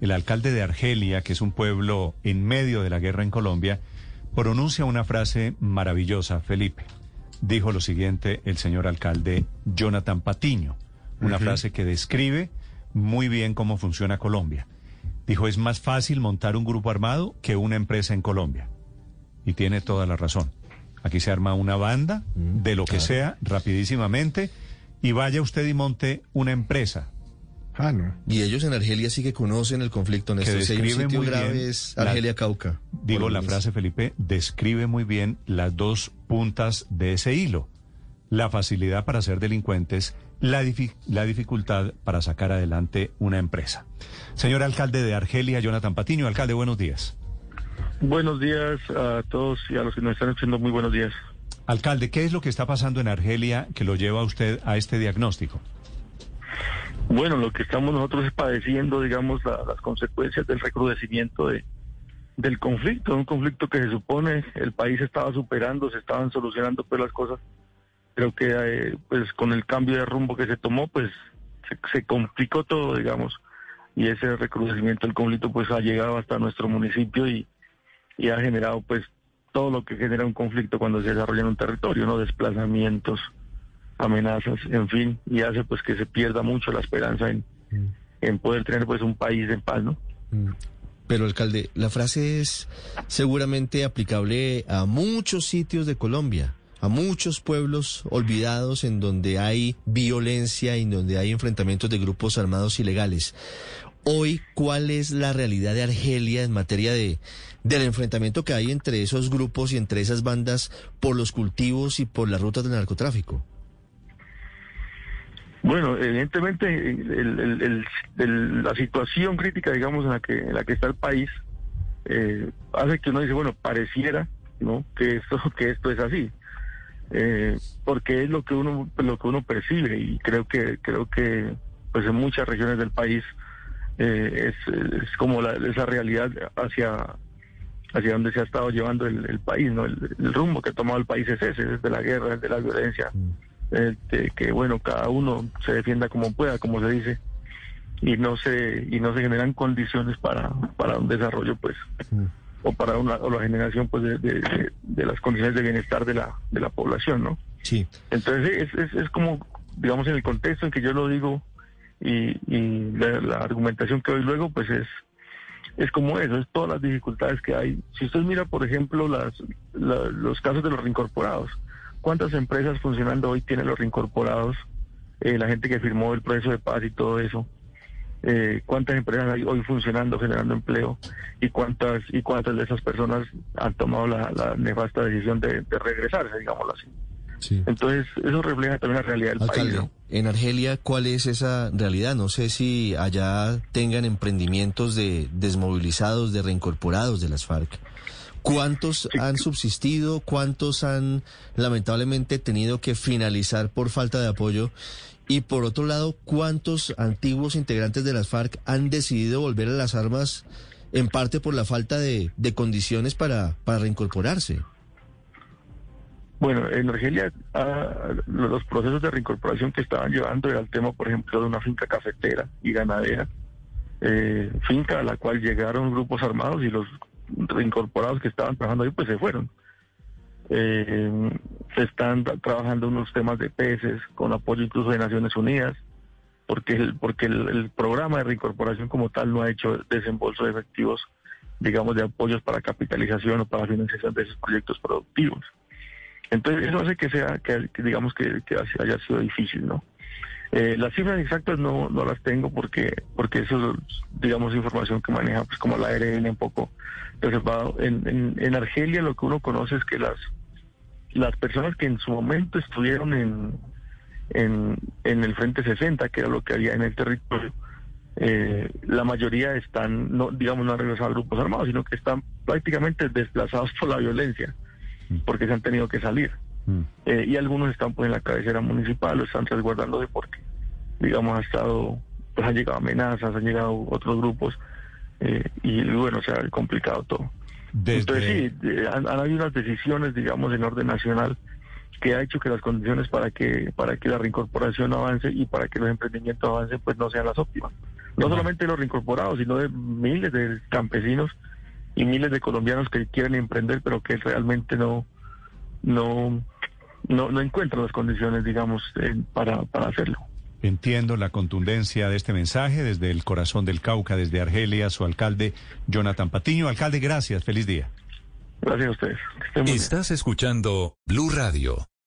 el alcalde de Argelia, que es un pueblo en medio de la guerra en Colombia, pronuncia una frase maravillosa, Felipe. Dijo lo siguiente el señor alcalde Jonathan Patiño, una frase que describe muy bien cómo funciona Colombia. Dijo, es más fácil montar un grupo armado que una empresa en Colombia. Y tiene toda la razón. Aquí se arma una banda Mm, de lo que claro. sea rapidísimamente y vaya usted y monte una empresa Ah, no. Y ellos en Argelia sí que conocen el conflicto, hay un describe sitio muy grave bien es la- Argelia Cauca. Digo, la frase, Felipe, describe muy bien las dos puntas de ese hilo. La facilidad para ser delincuentes, la, difi- la dificultad para sacar adelante una empresa. Señor alcalde de Argelia, Jonathan Patiño. Alcalde, buenos días. Buenos días a todos y a los que nos están escuchando, muy buenos días. Alcalde, ¿qué es lo que está pasando en Argelia que lo lleva a usted a este diagnóstico? Bueno, lo que estamos nosotros es padeciendo, digamos, la- las consecuencias del recrudecimiento de, del conflicto, un conflicto que se supone el país estaba superando, se estaban solucionando pues las cosas, pero que eh, pues con el cambio de rumbo que se tomó, pues se, se complicó todo, digamos, y ese recrudecimiento del conflicto pues ha llegado hasta nuestro municipio y, y ha generado pues todo lo que genera un conflicto cuando se desarrolla en un territorio, ¿no? Desplazamientos, amenazas, en fin, y hace pues que se pierda mucho la esperanza en, en poder tener pues un país en paz, ¿no? Mm. Pero, alcalde, la frase es seguramente aplicable a muchos sitios de Colombia, a muchos pueblos olvidados en donde hay violencia y en donde hay enfrentamientos de grupos armados ilegales. Hoy, ¿cuál es la realidad de Argelia en materia de del enfrentamiento que hay entre esos grupos y entre esas bandas por los cultivos y por las rutas del narcotráfico? Bueno, evidentemente la situación crítica, digamos, en la que en la que está el país eh, hace que uno dice, bueno, pareciera, ¿no? Que esto que esto es así, Eh, porque es lo que uno lo que uno percibe y creo que creo que pues en muchas regiones del país eh, es, como la, esa realidad hacia hacia donde se ha estado llevando el, país, ¿no? El, rumbo que ha tomado el país es ese, desde la guerra, desde la violencia, eh, de que bueno, cada uno se defienda como pueda, como se dice, y no se y no se generan condiciones para para un desarrollo, pues, o para una o la generación, pues, de, de- de- de las condiciones de bienestar de la de la población, ¿no? Sí. Entonces es, es, es como, digamos, en el contexto en que yo lo digo y, y la, la argumentación que doy luego, pues es es como eso, es todas las dificultades que hay. Si usted mira, por ejemplo, las, la- los casos de los reincorporados, ¿cuántas empresas funcionando hoy tienen los reincorporados? Eh, la gente que firmó el proceso de paz y todo eso. Eh, ¿Cuántas empresas hay hoy funcionando, generando empleo? ¿Y cuántas y cuántas de esas personas han tomado la, la nefasta decisión de, de regresarse, digámoslo así? Sí. Entonces, eso refleja también la realidad del país. Alcalde, ¿no? en Argelia, ¿cuál es esa realidad? No sé si allá tengan emprendimientos de desmovilizados, de reincorporados de las FARC. ¿Cuántos han subsistido? ¿Cuántos han lamentablemente tenido que finalizar por falta de apoyo? Y por otro lado, ¿cuántos antiguos integrantes de las FARC han decidido volver a las armas en parte por la falta de, condiciones para, para reincorporarse? Bueno, en Argelia ah, los procesos de reincorporación que estaban llevando era el tema, por ejemplo, de una finca cafetera y ganadera, eh, finca a la cual llegaron grupos armados y los reincorporados que estaban trabajando ahí pues se fueron. Eh, se están tra- trabajando unos temas de peces con apoyo incluso de Naciones Unidas, porque el, porque el, programa de reincorporación como tal no ha hecho desembolso de efectivos, digamos, de apoyos para capitalización o para financiación de esos proyectos productivos. Entonces eso hace que sea, que, digamos que haya sido difícil, ¿no? Eh, las cifras exactas no, no las tengo porque porque eso es, digamos, información que maneja pues como la ARN un poco reservado. En, en, en Argelia lo que uno conoce es que las las personas que en su momento estuvieron en, en, en el Frente 60, que era lo que había en el territorio, eh, la mayoría están, no digamos, no han regresado a grupos armados, sino que están prácticamente desplazados por la violencia, porque se han tenido que salir. Mm. Eh, y algunos están pues en la cabecera municipal, lo están resguardando de porque, digamos, ha estado, pues han llegado amenazas, han llegado otros grupos, eh, y bueno, se ha complicado todo. Desde- Entonces sí, eh, han, han habido unas decisiones, digamos, en orden nacional que ha hecho que las condiciones para que para que la reincorporación avance y para que los emprendimientos avancen pues no sean las óptimas. No solamente de los reincorporados, sino de miles de campesinos y miles de colombianos que quieren emprender, pero que realmente no, no, no, no encuentran las condiciones, digamos, para, para hacerlo. Entiendo la contundencia de este mensaje desde el corazón del Cauca, desde Argelia, su alcalde Jonathan Patiño. Alcalde, gracias. Feliz día. Gracias a ustedes. Estás escuchando Blue Radio.